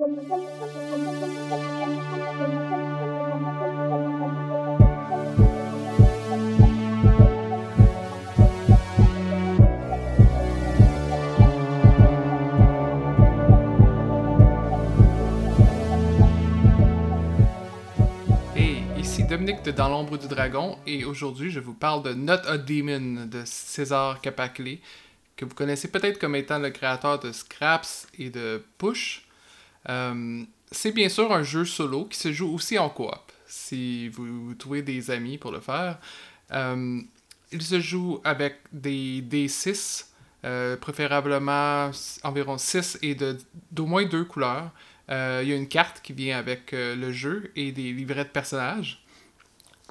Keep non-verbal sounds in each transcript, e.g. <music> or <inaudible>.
Dominique de Dans l'ombre du dragon et aujourd'hui je vous parle de Not a Demon de César Capaclé, que vous connaissez peut-être comme étant le créateur de Scraps et de Push. Euh, c'est bien sûr un jeu solo qui se joue aussi en coop, si vous, trouvez des amis pour le faire. Euh, il se joue avec des D6, euh, préférablement environ 6 et d'au moins deux couleurs. Il y a une carte qui vient avec le jeu et des livrets de personnages.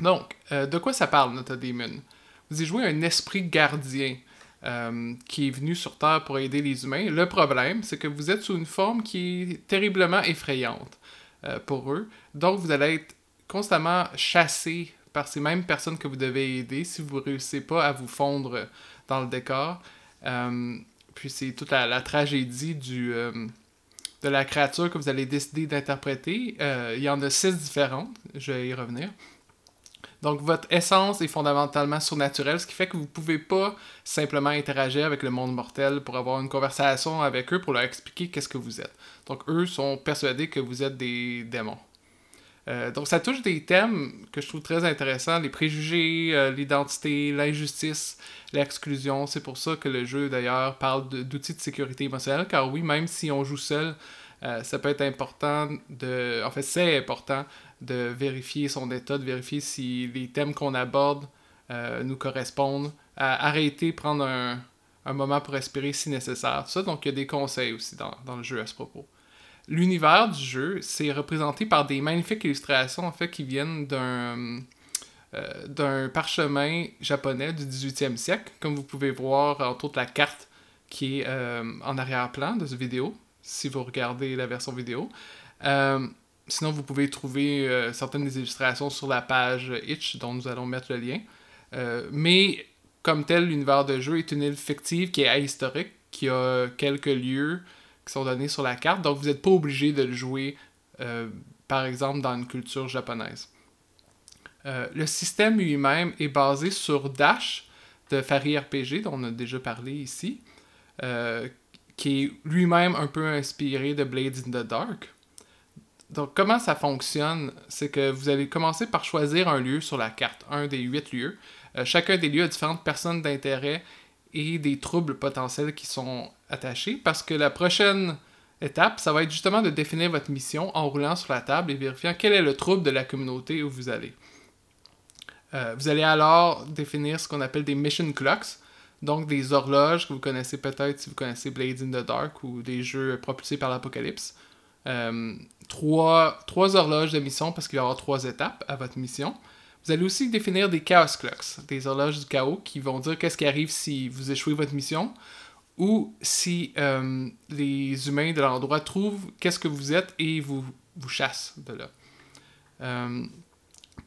Donc, euh, de quoi ça parle, notre Demon Vous y jouez un esprit gardien euh, qui est venu sur Terre pour aider les humains. Le problème, c'est que vous êtes sous une forme qui est terriblement effrayante euh, pour eux. Donc, vous allez être constamment chassé par ces mêmes personnes que vous devez aider si vous ne réussissez pas à vous fondre dans le décor. puis c'est toute la, tragédie du, de la créature que vous allez décider d'interpréter. il y en a six différentes, je vais y revenir. Donc, votre essence est fondamentalement surnaturelle, ce qui fait que vous ne pouvez pas simplement interagir avec le monde mortel pour avoir une conversation avec eux pour leur expliquer qu'est-ce que vous êtes. Donc, eux sont persuadés que vous êtes des démons. Euh, donc, ça touche des thèmes que je trouve très intéressants les préjugés, euh, l'identité, l'injustice, l'exclusion. C'est pour ça que le jeu, d'ailleurs, parle d'outils de sécurité émotionnelle, car oui, même si on joue seul, euh, ça peut être important de. En fait, c'est important de vérifier son état, de vérifier si les thèmes qu'on aborde euh, nous correspondent, arrêter, prendre un, moment pour respirer si nécessaire. Ça, donc il y a des conseils aussi dans, le jeu à ce propos. L'univers du jeu, c'est représenté par des magnifiques illustrations en qui viennent d'un euh, d'un parchemin japonais du 18e siècle, comme vous pouvez voir entre autres la carte qui est euh, en arrière-plan de cette vidéo, si vous regardez la version vidéo. Sinon, vous pouvez trouver euh, certaines des illustrations sur la page Itch, dont nous allons mettre le lien. Euh, mais, comme tel, l'univers de jeu est une île fictive qui est ahistorique, qui a quelques lieux qui sont donnés sur la carte, donc vous n'êtes pas obligé de le jouer, euh, par exemple, dans une culture japonaise. le système lui-même est basé sur Dash de Fari RPG, dont on a déjà parlé ici, qui est lui-même un peu inspiré de Blades in the Dark. Donc, comment ça fonctionne? C'est que vous allez commencer par choisir un lieu sur la carte, un des huit lieux. Euh, chacun des lieux a différentes personnes d'intérêt et des troubles potentiels qui sont attachés parce que la prochaine étape, ça va être justement de définir votre mission en roulant sur la table et vérifiant quel est le trouble de la communauté où vous allez. Euh, vous allez alors définir ce qu'on appelle des mission clocks, donc des horloges que vous connaissez peut-être si vous connaissez Blades in the Dark ou des jeux propulsés par l'Apocalypse. Euh, trois, trois horloges de mission parce qu'il y aura trois étapes à votre mission. Vous allez aussi définir des chaos clocks, des horloges du chaos qui vont dire qu'est-ce qui arrive si vous échouez votre mission ou si euh, les humains de l'endroit trouvent qu'est-ce que vous êtes et vous, vous chassent de là. Euh,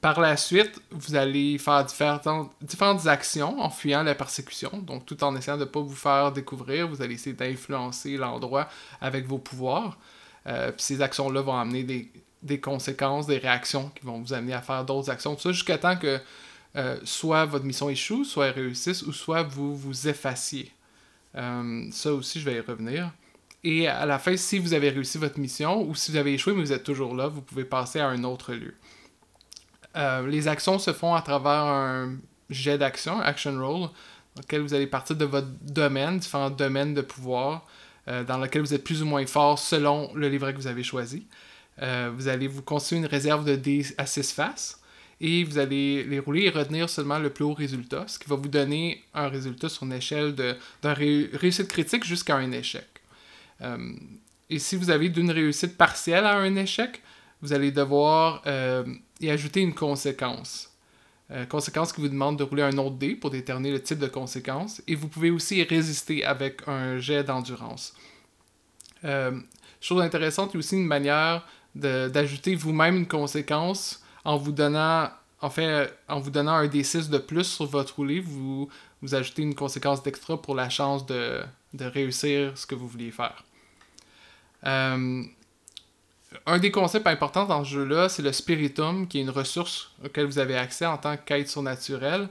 par la suite, vous allez faire différentes, différentes actions en fuyant la persécution, donc tout en essayant de ne pas vous faire découvrir, vous allez essayer d'influencer l'endroit avec vos pouvoirs. Euh, puis ces actions-là vont amener des, conséquences, des réactions qui vont vous amener à faire d'autres actions. Tout ça jusqu'à temps que euh, soit votre mission échoue, soit elle réussisse, ou soit vous vous effaciez. Euh, ça aussi, je vais y revenir. Et à la fin, si vous avez réussi votre mission, ou si vous avez échoué mais vous êtes toujours là, vous pouvez passer à un autre lieu. les actions se font à travers un jet d'action, action roll, dans lequel vous allez partir de votre domaine, différents domaines de pouvoir, euh, dans lequel vous êtes plus ou moins fort selon le livret que vous avez choisi. Euh, vous allez vous construire une réserve de dés à 6 faces et vous allez les rouler et retenir seulement le plus haut résultat, ce qui va vous donner un résultat sur une échelle d'un réussite critique jusqu'à un échec. Euh, et si vous avez d'une réussite partielle à un échec, vous allez devoir y ajouter une conséquence. Euh, conséquence qui vous demande de rouler un autre dé pour déterminer le type de conséquence. Et vous pouvez aussi résister avec un jet d'endurance. Euh, chose intéressante, il y a aussi une manière d'ajouter vous-même une conséquence en vous donnant en fait, en vous donnant un D6 de plus sur votre roulé, vous, vous ajoutez une conséquence d'extra pour la chance de, réussir ce que vous vouliez faire. Euh, un des concepts importants dans ce jeu-là, c'est le spiritum, qui est une ressource auquel vous avez accès en tant quête surnaturelle.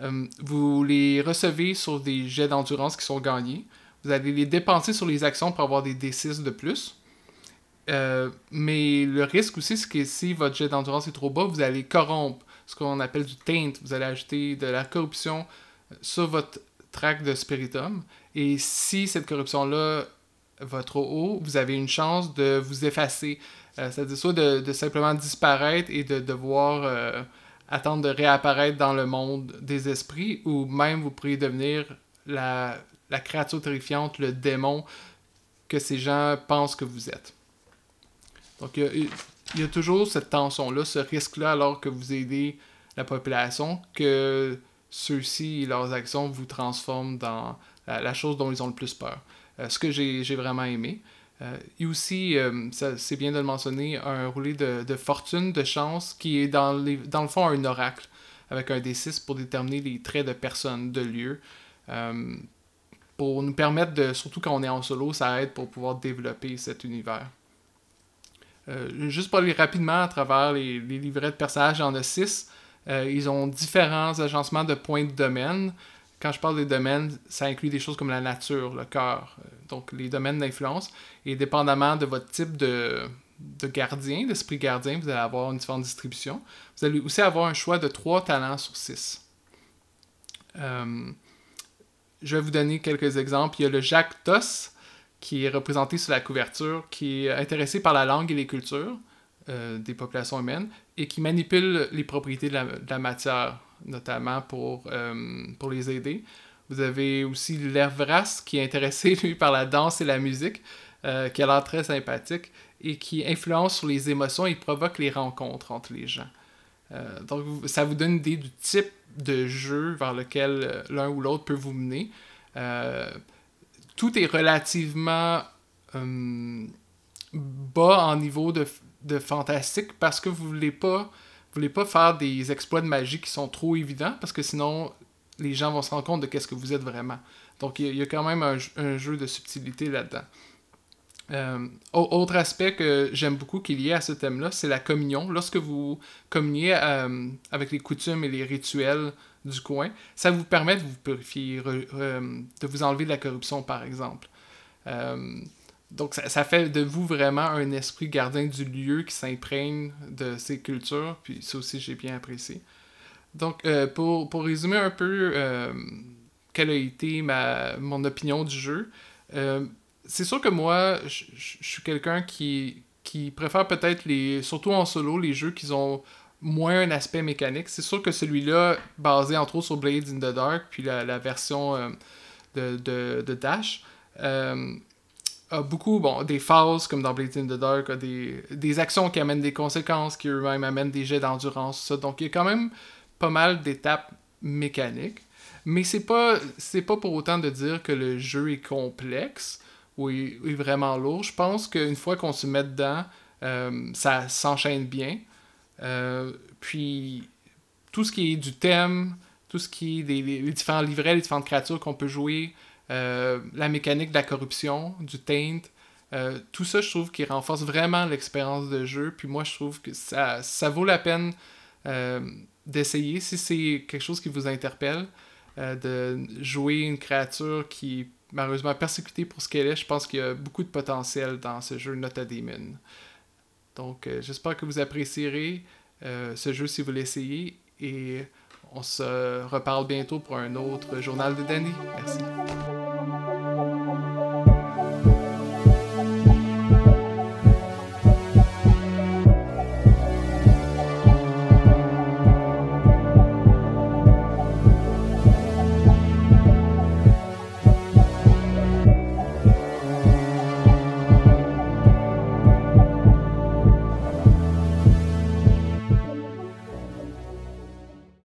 Euh, vous les recevez sur des jets d'endurance qui sont gagnés. Vous allez les dépenser sur les actions pour avoir des D6 de plus. Euh, mais le risque aussi, c'est que si votre jet d'endurance est trop bas, vous allez corrompre ce qu'on appelle du taint. Vous allez ajouter de la corruption sur votre track de spiritum. Et si cette corruption-là trop haut, vous avez une chance de vous effacer. Euh, c'est-à-dire soit de, simplement disparaître et de devoir euh, attendre de réapparaître dans le monde des esprits, ou même vous pourriez devenir la, la créature terrifiante, le démon que ces gens pensent que vous êtes. Donc il y, a toujours cette tension-là, ce risque-là, alors que vous aidez la population, que ceux-ci et leurs actions vous transforment dans la chose dont ils ont le plus peur. Euh, ce que j'ai vraiment aimé. Euh, et aussi, euh, c'est bien de le mentionner, un roulé de, fortune, de chance, qui est dans, les, dans le fond un oracle, avec un D6 pour déterminer les traits de personnes, de lieux. pour nous permettre de, surtout quand on est en solo, ça aide pour pouvoir développer cet univers. juste pour aller rapidement à travers les, les livrets de personnages, il y en a 6. ils ont différents agencements de points de domaine quand je parle des domaines, ça inclut des choses comme la nature, le cœur, euh, donc les domaines d'influence. Et dépendamment de votre type de, gardien, d'esprit gardien, vous allez avoir une différente distribution. Vous allez aussi avoir un choix de trois talents sur six. Euh, je vais vous donner quelques exemples. Il y a le Jacques Toss, qui est représenté sur la couverture, qui est intéressé par la langue et les cultures euh, des populations humaines et qui manipule les propriétés de la matière notamment pour, euh, pour les aider. Vous avez aussi Lervras, qui est intéressé, <laughs> lui, par la danse et la musique, euh, qui a l'air très sympathique et qui influence sur les émotions et provoque les rencontres entre les gens. Euh, donc, ça vous donne une idée du type de jeu vers lequel l'un ou l'autre peut vous mener. tout est relativement bas en niveau de, de fantastique parce que vous ne voulez pas voulez pas faire des exploits de magie qui sont trop évidents parce que sinon les gens vont se rendre compte de qu'est-ce que vous êtes vraiment. Donc il y, a quand même un, jeu de subtilité là-dedans. Euh, autre aspect que j'aime beaucoup qui est lié à ce thème-là, c'est la communion. Lorsque vous communiez euh, avec les coutumes et les rituels du coin, ça vous permet de vous purifier, de vous enlever de la corruption, par exemple. Euh, donc, ça, fait de vous vraiment un esprit gardien du lieu qui s'imprègne de ces cultures. Puis ça aussi, j'ai bien apprécié. Donc, euh, pour, résumer un peu euh, quelle a été ma, mon opinion du jeu, euh, c'est sûr que moi, je suis quelqu'un qui, qui préfère peut-être les, surtout en solo, les jeux qui ont moins un aspect mécanique. C'est sûr que celui-là, basé entre autres sur Blades in the Dark, puis la, version de, de, de, Dash, a beaucoup, bon, des phases comme dans Blades in the Dark, des, des actions qui amènent des conséquences, qui eux-mêmes amènent des jets d'endurance, ça. Donc il y a quand même pas mal d'étapes mécaniques. Mais c'est pas, c'est pas pour autant de dire que le jeu est complexe ou est, vraiment lourd. Je pense qu'une fois qu'on se met dedans, euh, ça s'enchaîne bien. Euh, puis tout ce qui est du thème, tout ce qui est des différents livrets, les différentes créatures qu'on peut jouer, la mécanique de la corruption, du taint. Euh, tout ça, je trouve, qui renforce vraiment l'expérience de jeu. Puis moi, je trouve que ça, ça vaut la peine euh, d'essayer si c'est quelque chose qui vous interpelle, de jouer une créature qui est malheureusement persécutée pour ce qu'elle est. Je pense qu'il y a beaucoup de potentiel dans ce jeu Not a Demon. Donc, j'espère que vous apprécierez ce jeu si vous l'essayez. Et on se reparle bientôt pour un autre journal de Danny. Merci.